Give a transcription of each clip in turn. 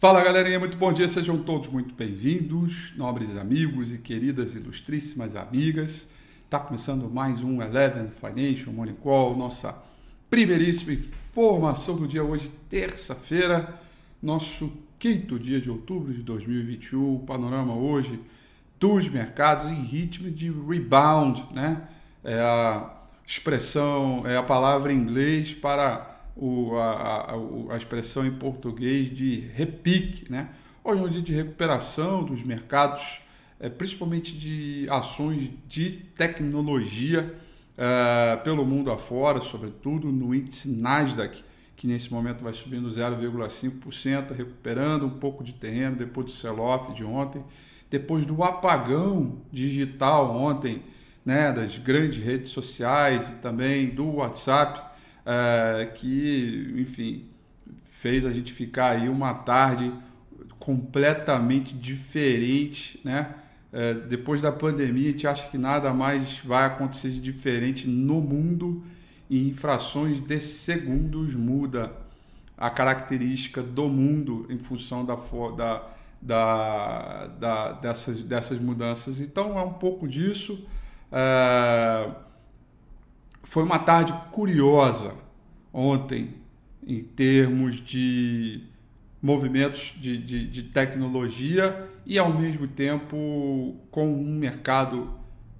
Fala galerinha, muito bom dia, sejam todos muito bem-vindos, nobres amigos e queridas ilustríssimas amigas. Está começando mais um Eleven Financial Morning Call, nossa primeiríssima informação do dia hoje, terça-feira, nosso quinto dia de outubro de 2021. O panorama hoje dos mercados em ritmo de rebound, né? É a expressão, é a palavra em inglês para o, a, a, a, expressão em português de repique, né? Hoje é um dia de recuperação dos mercados, é, principalmente de ações de tecnologia é, pelo mundo afora, sobretudo no índice Nasdaq, que nesse momento vai subindo 0,5%, recuperando um pouco de terreno depois do sell-off de ontem, depois do apagão digital ontem, né, das grandes redes sociais e também do WhatsApp é, que, enfim, fez a gente ficar aí uma tarde completamente diferente, né? É, depois da pandemia, a gente acha que nada mais vai acontecer de diferente no mundo e em frações de segundos muda a característica do mundo em função da, da, da, da dessas, dessas mudanças. Então é um pouco disso. É, foi uma tarde curiosa ontem, em termos de movimentos de, de, de, tecnologia e, ao mesmo tempo, com um mercado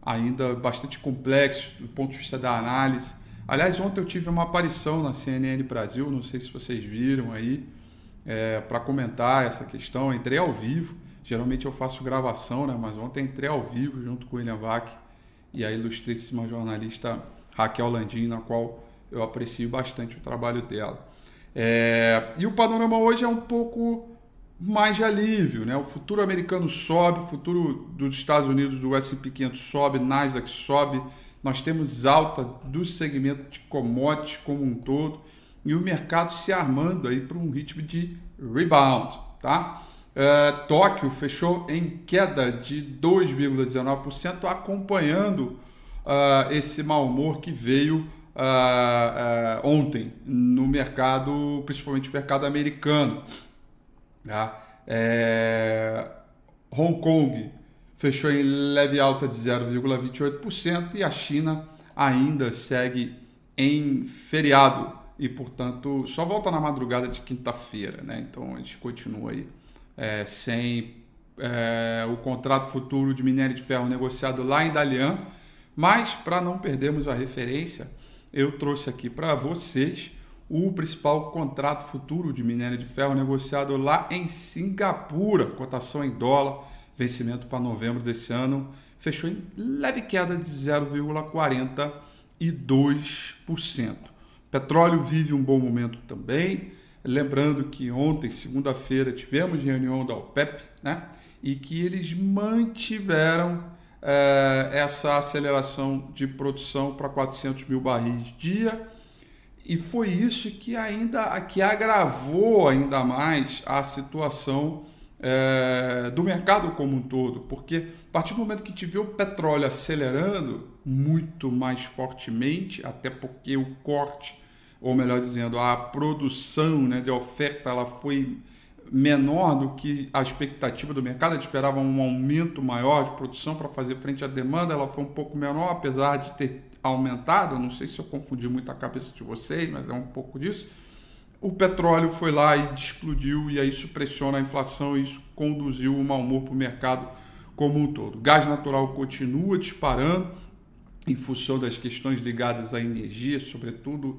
ainda bastante complexo do ponto de vista da análise. Aliás, ontem eu tive uma aparição na CNN Brasil, não sei se vocês viram aí, é, para comentar essa questão. entrei ao vivo, geralmente eu faço gravação, né? mas ontem entrei ao vivo junto com o William Vac e a ilustríssima jornalista Raquel Landim, na qual eu aprecio bastante o trabalho dela. É, e o panorama hoje é um pouco mais de alívio, né? O futuro americano sobe, o futuro dos Estados Unidos do S&P 500 sobe, Nasdaq sobe. Nós temos alta do segmento de commodities como um todo e o mercado se armando aí para um ritmo de rebound, tá? É, Tóquio fechou em queda de 2,19%, acompanhando uh, esse mau humor que veio uh, uh, ontem no mercado, principalmente no mercado americano. Tá? É... Hong Kong fechou em leve alta de 0,28% e a China ainda segue em feriado e, portanto, só volta na madrugada de quinta-feira. Né? Então a gente continua aí é, sem é, o contrato futuro de minério de ferro negociado lá em Dalian mas, para não perdermos a referência, eu trouxe aqui para vocês o principal contrato futuro de minério de ferro negociado lá em Singapura, cotação em dólar, vencimento para novembro desse ano, fechou em leve queda de 0,42%. Petróleo vive um bom momento também. Lembrando que ontem, segunda-feira, tivemos reunião da OPEP, né? E que eles mantiveram é, essa aceleração de produção para 400 mil barris dia. E foi isso que ainda que agravou ainda mais a situação é, do mercado como um todo, porque a partir do momento que tive o petróleo acelerando muito mais fortemente, até porque o corte, ou melhor dizendo, a produção né, de oferta, ela foi menor do que a expectativa do mercado, gente esperava um aumento maior de produção para fazer frente à demanda, ela foi um pouco menor, apesar de ter aumentado, não sei se eu confundi muito a cabeça de vocês, mas é um pouco disso o petróleo foi lá e explodiu, e aí isso pressiona a inflação e isso conduziu o mau humor para o mercado como um todo. Gás natural continua disparando em função das questões ligadas à energia, sobretudo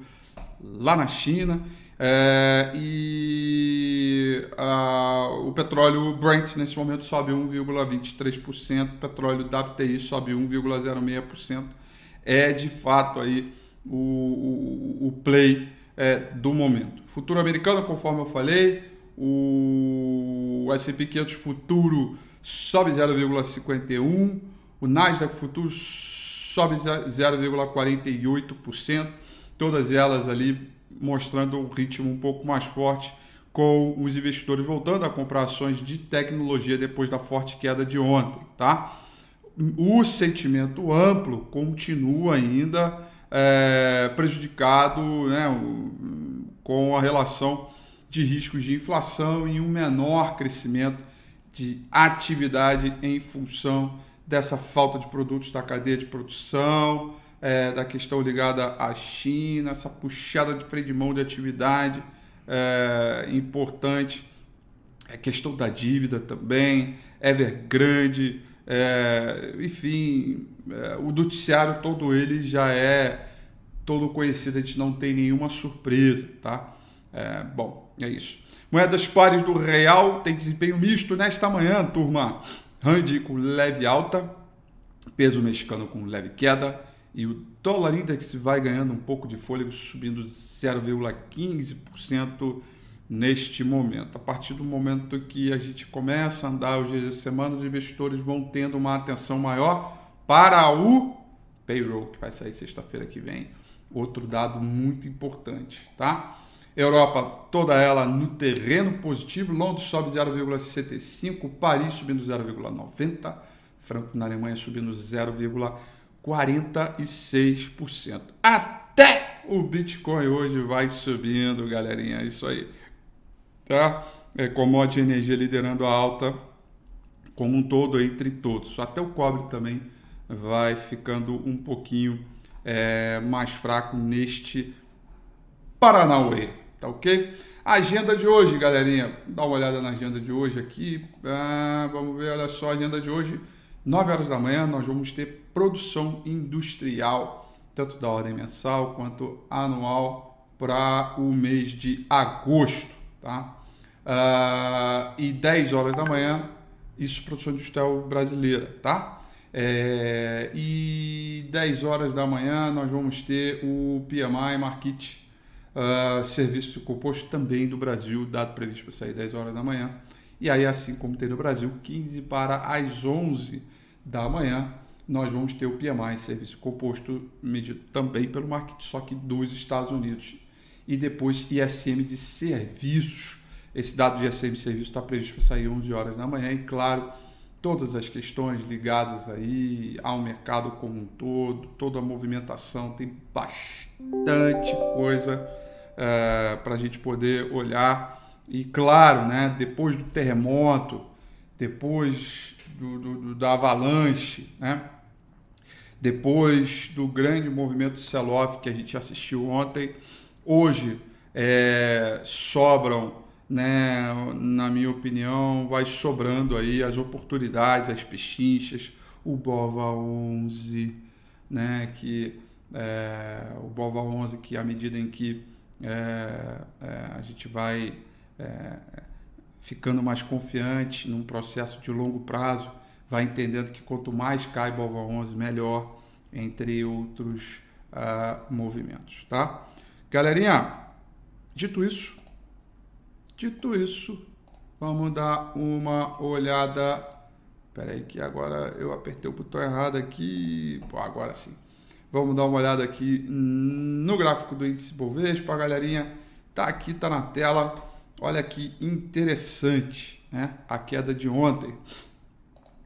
lá na China. É, e a, o petróleo Brent nesse momento sobe 1,23%, o petróleo WTI sobe 1,06%. É de fato aí o, o, o play é, do momento. Futuro americano, conforme eu falei, o S&P 500 futuro sobe 0,51, o Nasdaq futuro sobe 0,48%, todas elas ali mostrando um ritmo um pouco mais forte com os investidores voltando a comprar ações de tecnologia depois da forte queda de ontem, tá? O sentimento amplo continua ainda é, prejudicado né, com a relação de riscos de inflação e um menor crescimento de atividade em função dessa falta de produtos da cadeia de produção, é, da questão ligada à China, essa puxada de freio de mão de atividade é, importante, a questão da dívida também, Evergrande, é, enfim, é, o noticiário todo ele já é todo conhecido, a gente não tem nenhuma surpresa, tá? É, bom, é isso. Moedas pares do Real tem desempenho misto nesta manhã, turma. Rand com leve alta, peso mexicano com leve queda e o dólar index vai ganhando um pouco de fôlego, subindo 0,15% neste momento. A partir do momento que a gente começa a andar os dias da semana, os investidores vão tendo uma atenção maior para o payroll, que vai sair sexta-feira que vem. Outro dado muito importante, tá? Europa, toda ela no terreno positivo, Londres sobe 0,65, Paris subindo 0,90, Franco na Alemanha subindo 0,46%. Até o Bitcoin hoje vai subindo, galerinha, é isso aí tá? É, commodity energia liderando a alta como um todo entre todos. Até o cobre também vai ficando um pouquinho é, mais fraco neste Paranauê, tá ok? agenda de hoje, galerinha, dá uma olhada na agenda de hoje aqui. Ah, vamos ver, olha só, a agenda de hoje, 9 horas da manhã, nós vamos ter produção industrial, tanto da ordem mensal quanto anual, para o mês de agosto tá? Uh, e 10 horas da manhã, isso produção industrial brasileira, tá? É, e 10 horas da manhã nós vamos ter o PMI Market uh, Serviço Composto também do Brasil, dado previsto para sair 10 horas da manhã. E aí, assim como tem no Brasil, 15 para as 11 da manhã, nós vamos ter o PMI Serviço Composto medido também pelo Market, só que dos Estados Unidos e depois ISM de serviços. Esse dado de ISM de serviços está previsto para sair 11 horas da manhã e, claro, todas as questões ligadas aí ao mercado como um todo, toda a movimentação, tem bastante coisa é, para a gente poder olhar. E, claro, né, depois do terremoto, depois do, do, da avalanche, né, depois do grande movimento sell-off que a gente assistiu ontem, Hoje é, sobram, né, na minha opinião, vai sobrando aí as oportunidades, as pechinchas, o Bova 11, né, que é, o Bova 11 que à medida em que é, é, a gente vai é, ficando mais confiante num processo de longo prazo, vai entendendo que quanto mais cai Bova 11, melhor, entre outros uh, movimentos, tá? Galerinha, dito isso, dito isso, vamos dar uma olhada. Espera aí que agora eu apertei o botão errado aqui. Pô, agora sim. Vamos dar uma olhada aqui no gráfico do índice Bovespa, galerinha. Tá aqui, tá na tela. Olha que interessante, né? A queda de ontem,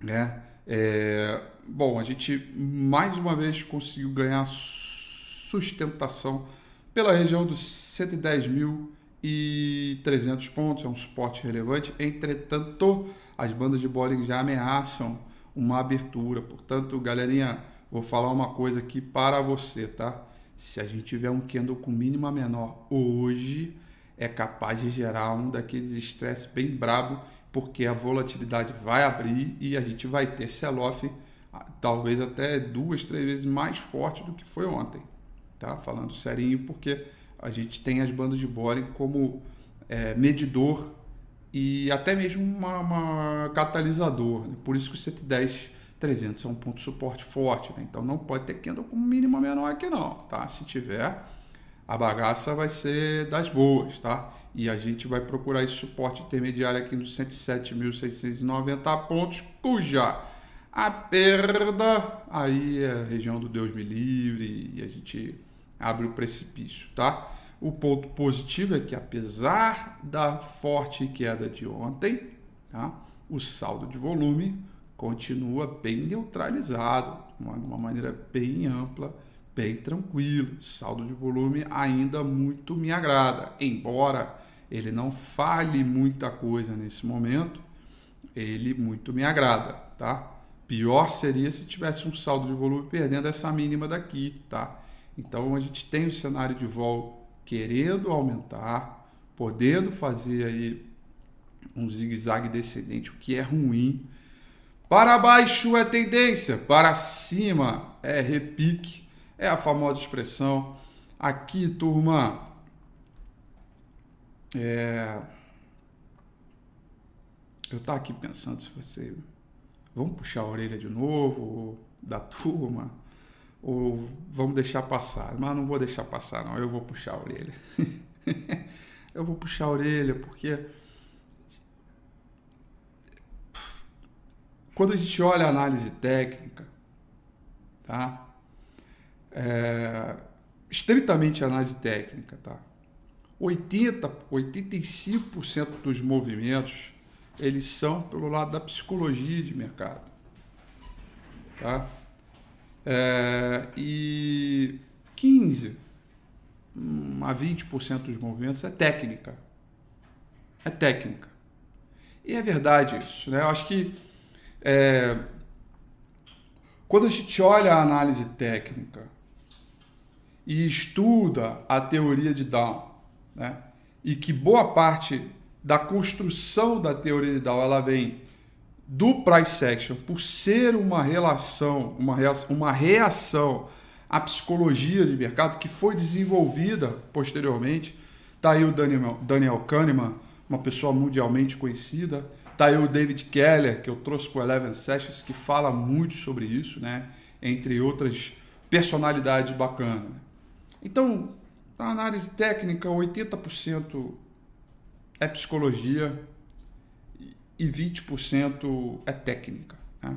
né? É, bom, a gente mais uma vez conseguiu ganhar sustentação pela região dos 110.300 pontos, é um suporte relevante. Entretanto, as bandas de Bollinger já ameaçam uma abertura. Portanto, galerinha, vou falar uma coisa aqui para você, tá? Se a gente tiver um candle com mínima menor hoje, é capaz de gerar um daqueles estresses bem brabo, porque a volatilidade vai abrir e a gente vai ter sell-off ah, talvez até duas, três vezes mais forte do que foi ontem, tá? Falando serinho, porque a gente tem as bandas de Bollinger como é, medidor e até mesmo uma, uma catalisador. Né? Por isso que o 110 300 é um ponto de suporte forte, né? então não pode ter candle com mínima menor aqui não, tá? Se tiver, a bagaça vai ser das boas, tá? E a gente vai procurar esse suporte intermediário aqui nos 107.690 pontos, cuja a perda aí é a região do Deus me livre e a gente abre o precipício, tá? O ponto positivo é que apesar da forte queda de ontem, tá? O saldo de volume continua bem neutralizado, de uma maneira bem ampla, bem tranquila. Saldo de volume ainda muito me agrada, embora ele não fale muita coisa nesse momento, ele muito me agrada, tá? Pior seria se tivesse um saldo de volume perdendo essa mínima daqui, tá? Então a gente tem o cenário de vol querendo aumentar, podendo fazer aí um zigue-zague descendente, o que é ruim, para baixo é tendência, para cima é repique, é a famosa expressão. Aqui, turma, é... eu estou aqui pensando se você. Vamos puxar a orelha de novo, da turma, ou vamos deixar passar. Mas não vou deixar passar, não, eu vou puxar a orelha. eu vou puxar a orelha porque Quando a gente olha a análise técnica, tá? É, estritamente análise técnica, tá? 80, 85% dos movimentos eles são pelo lado da psicologia de mercado, tá? É, e 15 a 20% dos movimentos é técnica, é técnica. E é verdade isso, né? Eu acho que é, quando a gente olha a análise técnica e estuda a teoria de Down, né, e que boa parte da construção da teoria de Down ela vem do price action por ser uma relação, uma reação, uma reação à psicologia de mercado que foi desenvolvida posteriormente. Está aí o Daniel, Daniel Kahneman, uma pessoa mundialmente conhecida, Tá aí o David Keller, que eu trouxe para o Eleven Sessions, que fala muito sobre isso, né? Entre outras personalidades bacanas. Então, na análise técnica, 80% é psicologia e 20% é técnica. Né?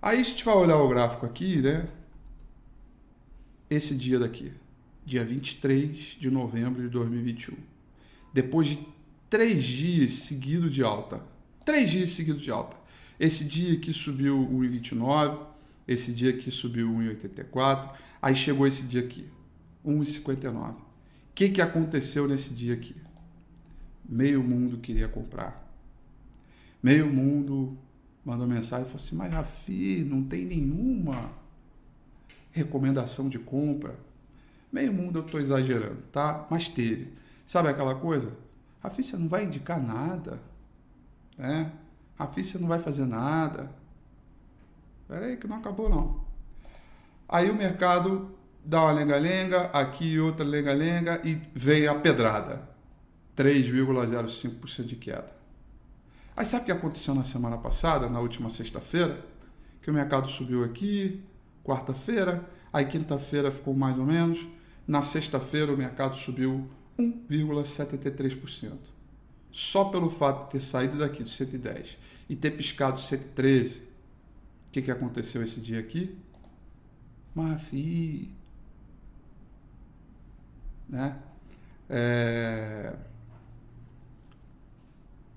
Aí a gente vai olhar o gráfico aqui, né? Esse dia daqui, dia 23 de novembro de 2021. Depois de três dias seguidos de alta. Três dias seguidos de alta. Esse dia aqui subiu 1,29, esse dia aqui subiu 1,84, aí chegou esse dia aqui, 1,59. O que, que aconteceu nesse dia aqui? Meio mundo queria comprar. Meio mundo mandou mensagem e falou assim: Mas Rafi, não tem nenhuma recomendação de compra. Meio mundo eu estou exagerando, tá? Mas teve. Sabe aquela coisa? Rafi, você não vai indicar nada. Né? Rafi, você não vai fazer nada. Espera aí que não acabou não. Aí o mercado dá uma lenga-lenga, aqui outra lenga-lenga e vem a pedrada. 3,05% de queda. Aí sabe o que aconteceu na semana passada, na última sexta-feira? Que o mercado subiu aqui, quarta-feira, aí quinta-feira ficou mais ou menos, na sexta-feira o mercado subiu 1,73%. Só pelo fato de ter saído daqui do 110 e ter piscado 113. O que, que aconteceu esse dia aqui? Mafi. Né? É...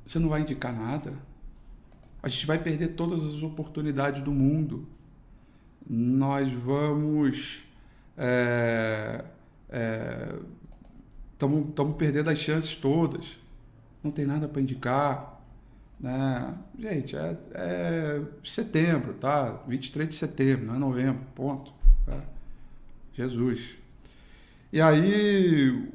Você não vai indicar nada. A gente vai perder todas as oportunidades do mundo. Nós vamos. É, estamos é, perdendo as chances todas. Não tem nada para indicar. Né? Gente, é, é, setembro, tá? 23 de setembro, não é novembro, ponto. É. Jesus. E aí,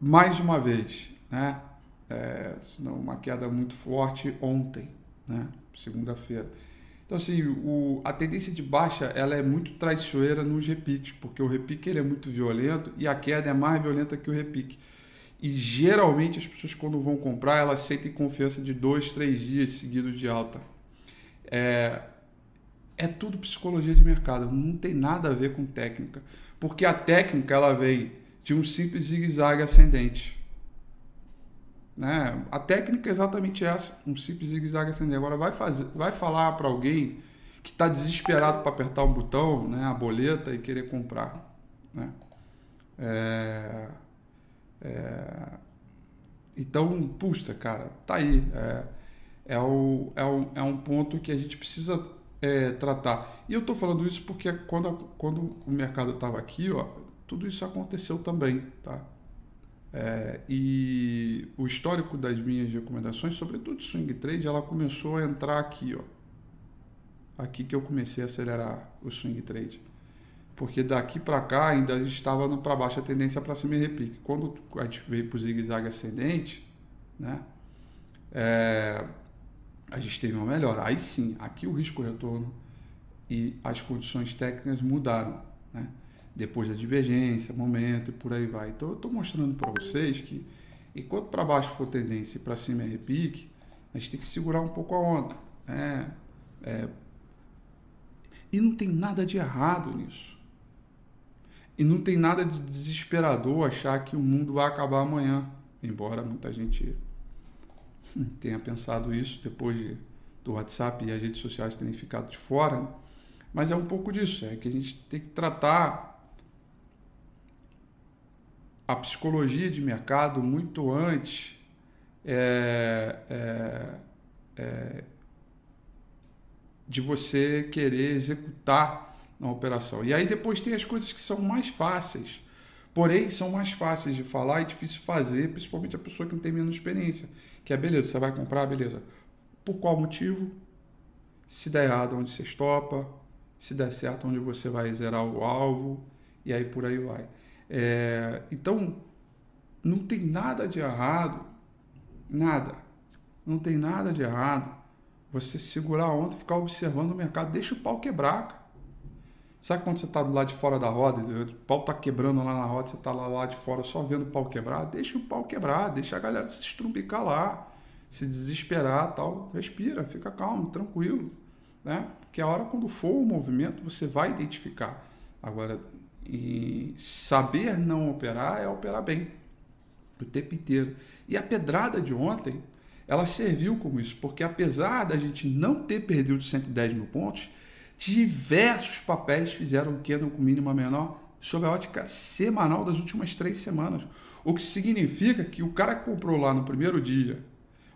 mais uma vez, né? É, uma queda muito forte ontem, né? Segunda-feira. Então, assim, o, a tendência de baixa ela é muito traiçoeira nos repiques, porque o repique ele é muito violento e a queda é mais violenta que o repique. E geralmente as pessoas, quando vão comprar, elas sentem confiança de dois, três dias seguidos de alta. É, é tudo psicologia de mercado, não tem nada a ver com técnica. Porque a técnica ela vem de um simples zigue-zague ascendente. Né? A técnica é exatamente essa, um simples zigue-zague ascendente. Agora vai, fazer, vai falar para alguém que está desesperado para apertar um botão, né, a boleta e querer comprar. Né? É, é, então, puxa, cara, tá aí. É, é, o, é, um, é um ponto que a gente precisa é, tratar. E eu estou falando isso porque quando, quando o mercado estava aqui, ó, tudo isso aconteceu também, tá? É, e o histórico das minhas recomendações, sobretudo swing trade, ela começou a entrar aqui, ó. Aqui que eu comecei a acelerar o swing trade. Porque daqui para cá ainda a gente estava para baixo a tendência para cima e repique. Quando a gente veio para o zigue-zague ascendente, né? É, a gente teve uma melhora. Aí sim, aqui o risco retorno e as condições técnicas mudaram, né? Depois da divergência, momento e por aí vai. Então eu estou mostrando para vocês que enquanto para baixo for tendência e para cima é repique, a gente tem que segurar um pouco a onda, né? É, e não tem nada de errado nisso. E não tem nada de desesperador achar que o mundo vai acabar amanhã, embora muita gente tenha pensado isso depois de, do WhatsApp e as redes sociais terem ficado de fora. Né? Mas é um pouco disso, é que a gente tem que tratar a psicologia de mercado muito antes é, é, é, de você querer executar na operação. E aí depois tem as coisas que são mais fáceis, porém são mais fáceis de falar e difícil de fazer, principalmente a pessoa que não tem menos experiência. Que é beleza, você vai comprar, beleza. Por qual motivo? Se der errado, onde você estopa. Se der certo, onde você vai zerar o alvo. E aí por aí vai. É, então, não tem nada de errado. Nada. Não tem nada de errado. Você segurar a onda, ficar observando o mercado, deixa o pau quebrar. Sabe quando você está do lado de fora da roda, o pau está quebrando lá na roda, você está lá, lá de fora só vendo o pau quebrar? Deixa o pau quebrar, deixa a galera se estrumbicar lá, se desesperar tal. Respira, fica calmo, tranquilo. Né? Porque a hora quando for o movimento, você vai identificar. Agora, saber não operar é operar bem, o tempo inteiro. E a pedrada de ontem, ela serviu como isso, porque apesar da gente não ter perdido 110 mil pontos, Diversos papéis fizeram candle com mínima menor sob a ótica semanal das últimas três semanas. O que significa que o cara que comprou lá no primeiro dia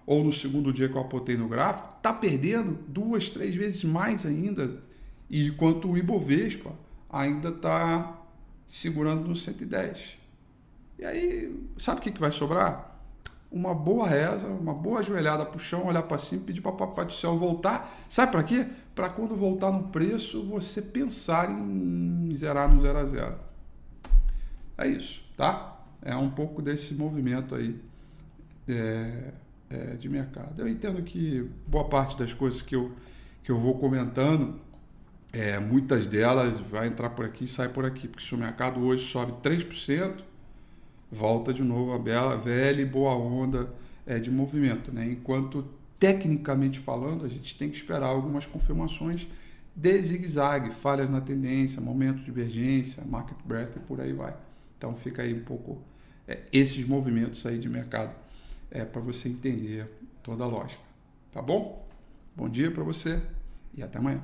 ou no segundo dia que eu apontei no gráfico está perdendo duas, três vezes mais ainda. E enquanto o Ibovespa ainda está segurando no 110. E aí, sabe o que, que vai sobrar? Uma boa reza, uma boa ajoelhada para o chão, olhar para cima, pedir para Papai do Céu voltar. Sabe para quê? Para quando voltar no preço, você pensar em zerar no zero a zero. É isso, tá? É um pouco desse movimento aí é, é, de mercado. Eu entendo que boa parte das coisas que eu, que eu vou comentando é, muitas delas vai entrar por aqui e sai por aqui, porque se o mercado hoje sobe 3%, volta de novo a bela, velha e boa onda é, de movimento. Né? Enquanto, tecnicamente falando, a gente tem que esperar algumas confirmações de zigue-zague, falhas na tendência, momento de divergência, market breadth e por aí vai. Então fica aí um pouco é, esses movimentos aí de mercado é, para você entender toda a lógica. Tá bom? Bom dia para você e até amanhã.